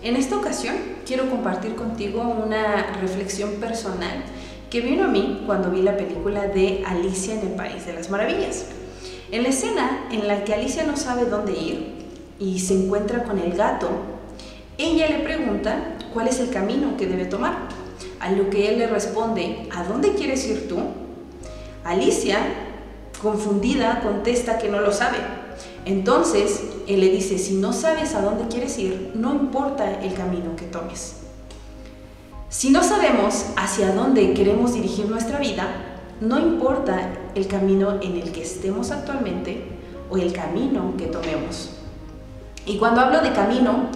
En esta ocasión quiero compartir contigo una reflexión personal que vino a mí cuando vi la película de Alicia en el País de las Maravillas. En la escena en la que Alicia no sabe dónde ir y se encuentra con el gato, ella le pregunta cuál es el camino que debe tomar, a lo que él le responde, ¿a dónde quieres ir tú? Alicia, confundida, contesta que no lo sabe. Entonces, él le dice, si no sabes a dónde quieres ir, no importa el camino que tomes. Si no sabemos hacia dónde queremos dirigir nuestra vida, no importa el camino en el que estemos actualmente o el camino que tomemos. Y cuando hablo de camino,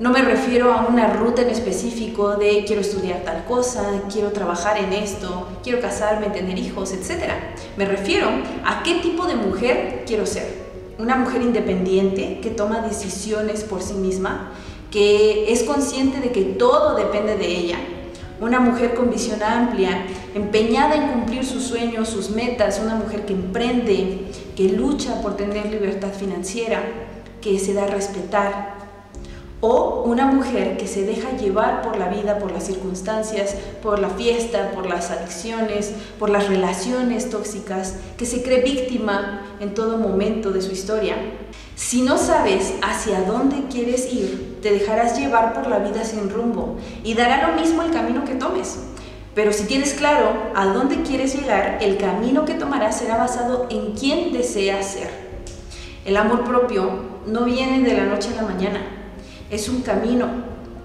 no me refiero a una ruta en específico de quiero estudiar tal cosa, quiero trabajar en esto, quiero casarme, tener hijos, etc. Me refiero a qué tipo de mujer quiero ser una mujer independiente que toma decisiones por sí misma, que es consciente de que todo depende de ella. Una mujer con visión amplia, empeñada en cumplir sus sueños, sus metas, una mujer que emprende, que lucha por tener libertad financiera, que se da a respetar, o una mujer que se deja llevar por la vida, por las circunstancias, por la fiesta, por las adicciones, por las relaciones tóxicas, que se cree víctima en todo momento de su historia. Si no sabes hacia dónde quieres ir, te dejarás llevar por la vida sin rumbo y dará lo mismo el camino que tomes. Pero si tienes claro a dónde quieres llegar, el camino que tomarás será basado en quién deseas ser. El amor propio no viene de la noche a la mañana es un camino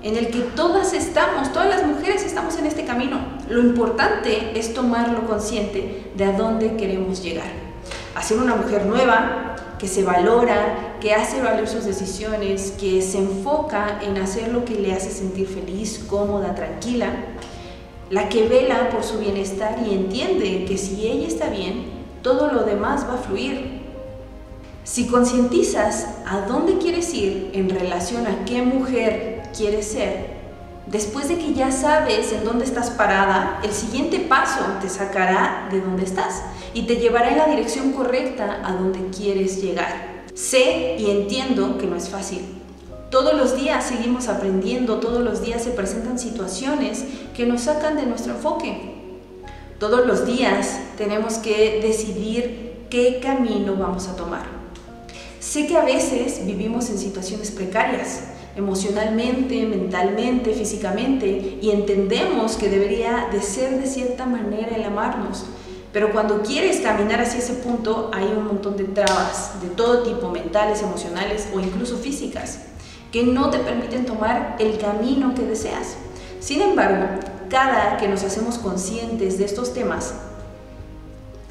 en el que todas estamos, todas las mujeres estamos en este camino. Lo importante es tomarlo consciente de a dónde queremos llegar. A ser una mujer nueva, que se valora, que hace valer sus decisiones, que se enfoca en hacer lo que le hace sentir feliz, cómoda, tranquila, la que vela por su bienestar y entiende que si ella está bien, todo lo demás va a fluir, si concientizas a dónde quieres ir en relación a qué mujer quieres ser, después de que ya sabes en dónde estás parada, el siguiente paso te sacará de dónde estás y te llevará en la dirección correcta a donde quieres llegar. Sé y entiendo que no es fácil. Todos los días seguimos aprendiendo, todos los días se presentan situaciones que nos sacan de nuestro enfoque. Todos los días tenemos que decidir qué camino vamos a tomar. Sé que a veces vivimos en situaciones precarias, emocionalmente, mentalmente, físicamente, y entendemos que debería de ser de cierta manera el amarnos. Pero cuando quieres caminar hacia ese punto hay un montón de trabas de todo tipo, mentales, emocionales o incluso físicas, que no te permiten tomar el camino que deseas. Sin embargo, cada que nos hacemos conscientes de estos temas,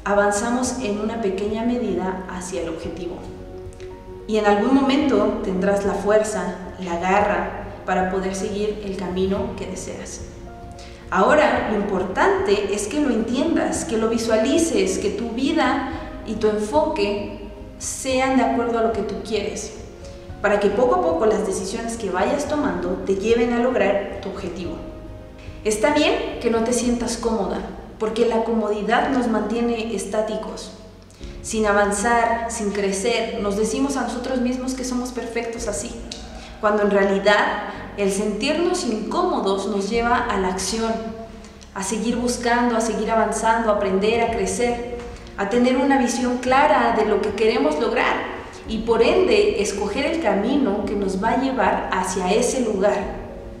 avanzamos en una pequeña medida hacia el objetivo y en algún momento tendrás la fuerza, la garra para poder seguir el camino que deseas. Ahora lo importante es que lo entiendas, que lo visualices, que tu vida y tu enfoque sean de acuerdo a lo que tú quieres, para que poco a poco las decisiones que vayas tomando te lleven a lograr tu objetivo. Está bien que no te sientas cómoda, porque la comodidad nos mantiene estáticos, sin avanzar, sin crecer, nos decimos a nosotros mismos que somos perfectos así, cuando en realidad el sentirnos incómodos nos lleva a la acción, a seguir buscando, a seguir avanzando, a aprender, a crecer, a tener una visión clara de lo que queremos lograr y por ende escoger el camino que nos va a llevar hacia ese lugar